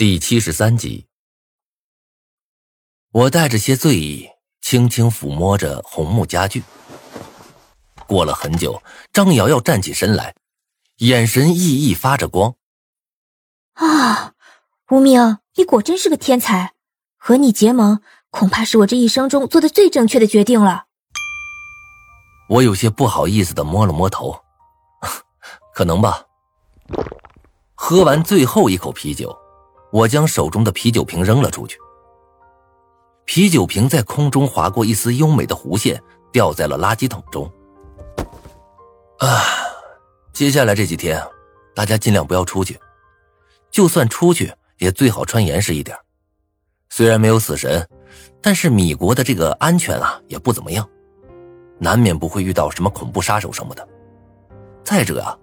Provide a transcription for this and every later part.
第七十三集，我带着些醉意，轻轻抚摸着红木家具。过了很久，张瑶瑶站起身来，眼神熠熠发着光。啊，无名，你果真是个天才！和你结盟，恐怕是我这一生中做的最正确的决定了。我有些不好意思的摸了摸头，可能吧。喝完最后一口啤酒。我将手中的啤酒瓶扔了出去，啤酒瓶在空中划过一丝优美的弧线，掉在了垃圾桶中。啊，接下来这几天，大家尽量不要出去，就算出去，也最好穿严实一点。虽然没有死神，但是米国的这个安全啊也不怎么样，难免不会遇到什么恐怖杀手什么的。再者啊，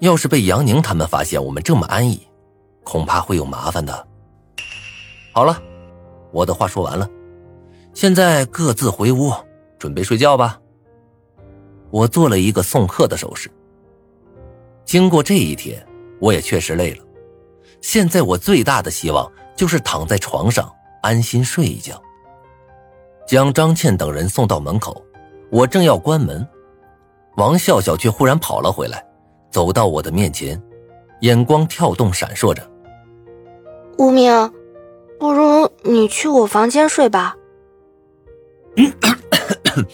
要是被杨宁他们发现我们这么安逸。恐怕会有麻烦的。好了，我的话说完了，现在各自回屋，准备睡觉吧。我做了一个送客的手势。经过这一天，我也确实累了。现在我最大的希望就是躺在床上安心睡一觉。将张倩等人送到门口，我正要关门，王笑笑却忽然跑了回来，走到我的面前，眼光跳动，闪烁着。无名，不如你去我房间睡吧。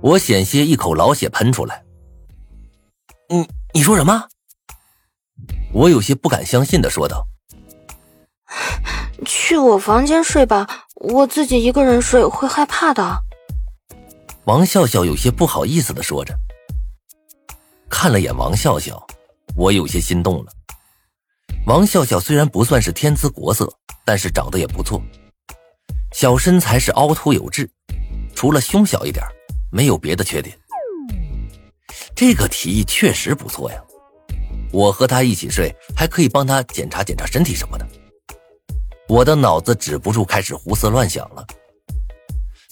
我险些一口老血喷出来。你你说什么？我有些不敢相信的说道：“去我房间睡吧，我自己一个人睡会害怕的。”王笑笑有些不好意思的说着。看了眼王笑笑，我有些心动了。王笑笑虽然不算是天姿国色，但是长得也不错，小身材是凹凸有致，除了胸小一点，没有别的缺点。这个提议确实不错呀，我和他一起睡，还可以帮他检查检查身体什么的。我的脑子止不住开始胡思乱想了，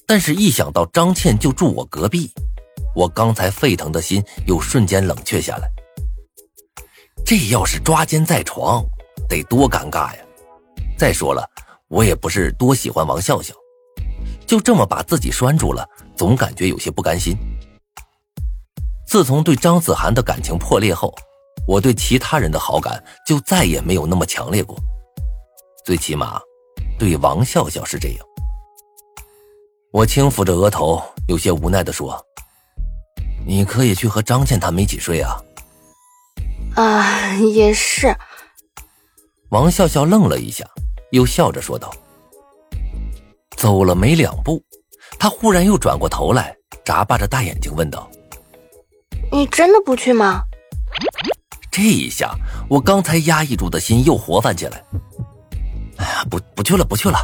但是一想到张倩就住我隔壁，我刚才沸腾的心又瞬间冷却下来。这要是抓奸在床，得多尴尬呀！再说了，我也不是多喜欢王笑笑，就这么把自己拴住了，总感觉有些不甘心。自从对张子涵的感情破裂后，我对其他人的好感就再也没有那么强烈过，最起码，对王笑笑是这样。我轻抚着额头，有些无奈的说：“你可以去和张倩他们一起睡啊。”啊，也是。王笑笑愣了一下，又笑着说道：“走了没两步，他忽然又转过头来，眨巴着大眼睛问道：‘你真的不去吗？’这一下，我刚才压抑住的心又活泛起来。哎呀，不，不去了，不去了。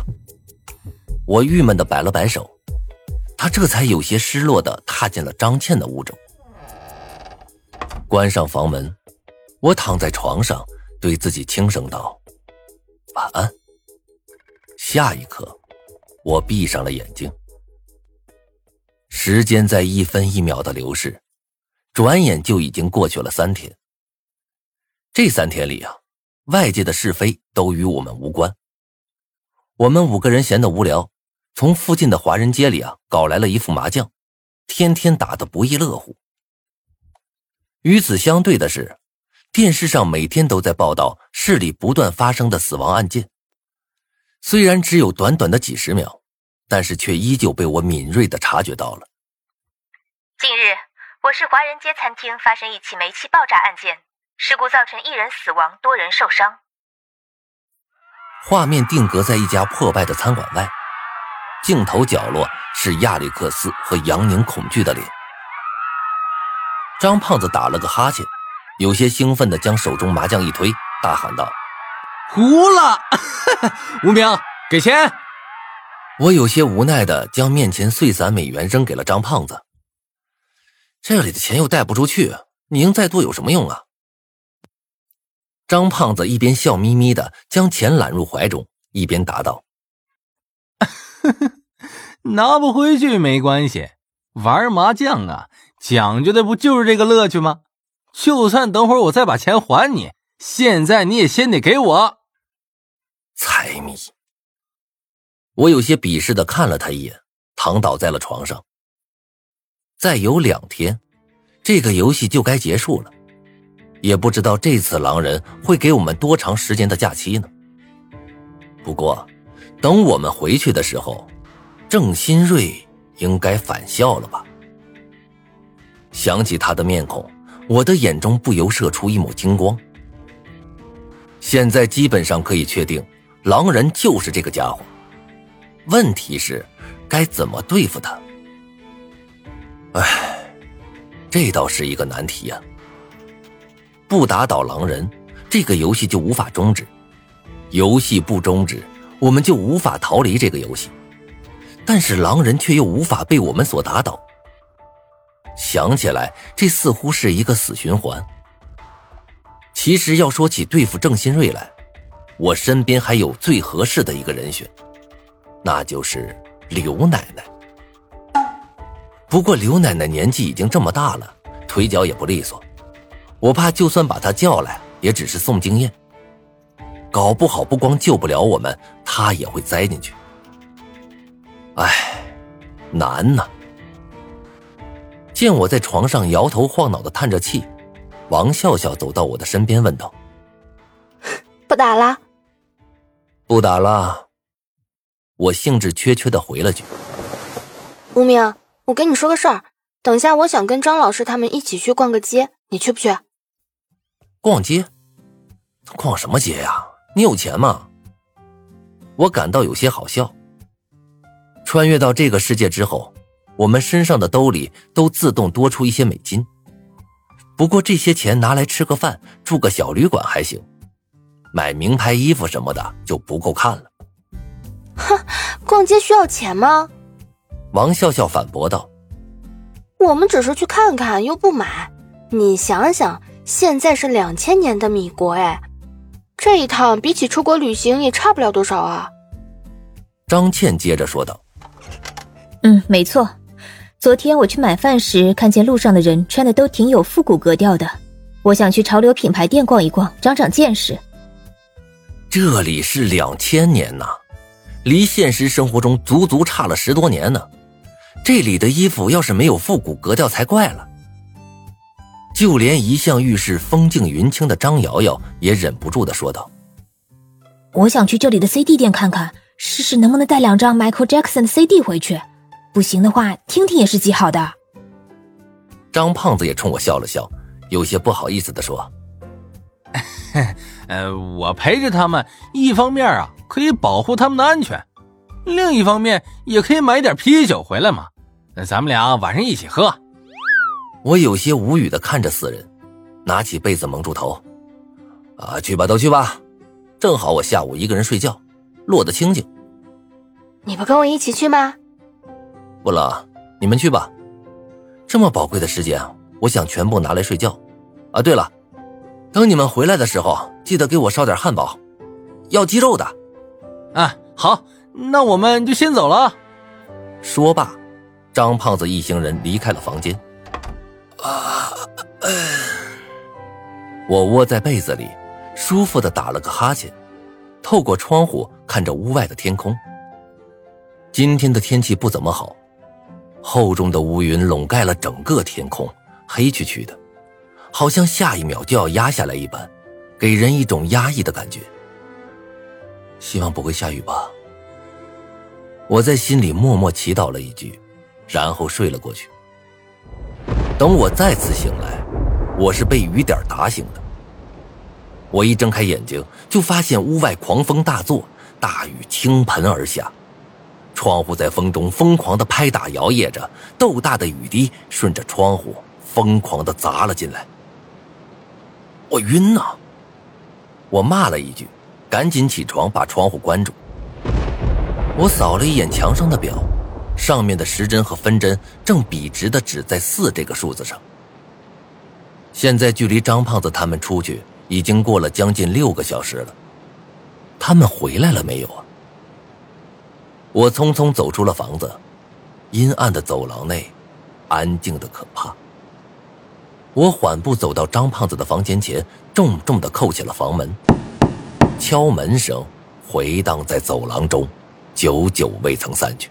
我郁闷的摆了摆手，他这才有些失落的踏进了张倩的屋中，关上房门。我躺在床上，对自己轻声道：“晚安。”下一刻，我闭上了眼睛。时间在一分一秒的流逝，转眼就已经过去了三天。这三天里啊，外界的是非都与我们无关。我们五个人闲得无聊，从附近的华人街里啊搞来了一副麻将，天天打得不亦乐乎。与此相对的是。电视上每天都在报道市里不断发生的死亡案件，虽然只有短短的几十秒，但是却依旧被我敏锐的察觉到了。近日，我市华人街餐厅发生一起煤气爆炸案件，事故造成一人死亡，多人受伤。画面定格在一家破败的餐馆外，镜头角落是亚历克斯和杨宁恐惧的脸。张胖子打了个哈欠。有些兴奋的将手中麻将一推，大喊道：“胡了！无名，给钱！”我有些无奈的将面前碎散美元扔给了张胖子。这里的钱又带不出去，赢再多有什么用啊？张胖子一边笑眯眯的将钱揽入怀中，一边答道：“ 拿不回去没关系，玩麻将啊，讲究的不就是这个乐趣吗？”就算等会儿我再把钱还你，现在你也先得给我。财迷。我有些鄙视的看了他一眼，躺倒在了床上。再有两天，这个游戏就该结束了，也不知道这次狼人会给我们多长时间的假期呢。不过，等我们回去的时候，郑新瑞应该返校了吧？想起他的面孔，我的眼中不由射出一抹金光。现在基本上可以确定，狼人就是这个家伙。问题是，该怎么对付他？唉，这倒是一个难题呀。不打倒狼人，这个游戏就无法终止；游戏不终止，我们就无法逃离这个游戏。但是狼人却又无法被我们所打倒。想起来，这似乎是一个死循环。其实要说起对付郑新瑞来，我身边还有最合适的一个人选。那就是刘奶奶。不过刘奶奶年纪已经这么大了，腿脚也不利索，我怕就算把她叫来，也只是送经验，搞不好不光救不了我们，她也会栽进去。唉，难呐！见我在床上摇头晃脑的叹着气，王笑笑走到我的身边问道：“不打了？不打了。”我兴致缺缺的回了句：“无名，我跟你说个事儿，等下我想跟张老师他们一起去逛个街，你去不去？”逛街？逛什么街呀？你有钱吗？我感到有些好笑。穿越到这个世界之后，我们身上的兜里都自动多出一些美金。不过这些钱拿来吃个饭、住个小旅馆还行，买名牌衣服什么的就不够看了。哼，逛街需要钱吗？王笑笑反驳道：“我们只是去看看，又不买。你想想，现在是两千年的米国，哎，这一趟比起出国旅行也差不了多少啊。”张倩接着说道：“嗯，没错。昨天我去买饭时，看见路上的人穿的都挺有复古格调的，我想去潮流品牌店逛一逛，长长见识。这里是两千年呐。”离现实生活中足足差了十多年呢，这里的衣服要是没有复古格调才怪了。就连一向遇事风静云轻的张瑶瑶也忍不住的说道：“我想去这里的 CD 店看看，试试能不能带两张 Michael Jackson 的 CD 回去，不行的话听听也是极好的。”张胖子也冲我笑了笑，有些不好意思的说：“ 呃，我陪着他们，一方面啊。”可以保护他们的安全，另一方面也可以买点啤酒回来嘛。那咱们俩晚上一起喝。我有些无语的看着四人，拿起被子蒙住头。啊，去吧，都去吧，正好我下午一个人睡觉，落得清静。你不跟我一起去吗？不了，你们去吧。这么宝贵的时间，我想全部拿来睡觉。啊，对了，等你们回来的时候，记得给我烧点汉堡，要鸡肉的。啊，好，那我们就先走了。说罢，张胖子一行人离开了房间。啊，我窝在被子里，舒服的打了个哈欠，透过窗户看着屋外的天空。今天的天气不怎么好，厚重的乌云笼盖了整个天空，黑黢黢的，好像下一秒就要压下来一般，给人一种压抑的感觉。希望不会下雨吧。我在心里默默祈祷了一句，然后睡了过去。等我再次醒来，我是被雨点打醒的。我一睁开眼睛，就发现屋外狂风大作，大雨倾盆而下，窗户在风中疯狂的拍打摇曳着，豆大的雨滴顺着窗户疯狂的砸了进来。我晕呐！我骂了一句。赶紧起床，把窗户关住。我扫了一眼墙上的表，上面的时针和分针正笔直的指在四这个数字上。现在距离张胖子他们出去已经过了将近六个小时了，他们回来了没有啊？我匆匆走出了房子，阴暗的走廊内，安静的可怕。我缓步走到张胖子的房间前，重重的扣起了房门。敲门声回荡在走廊中，久久未曾散去。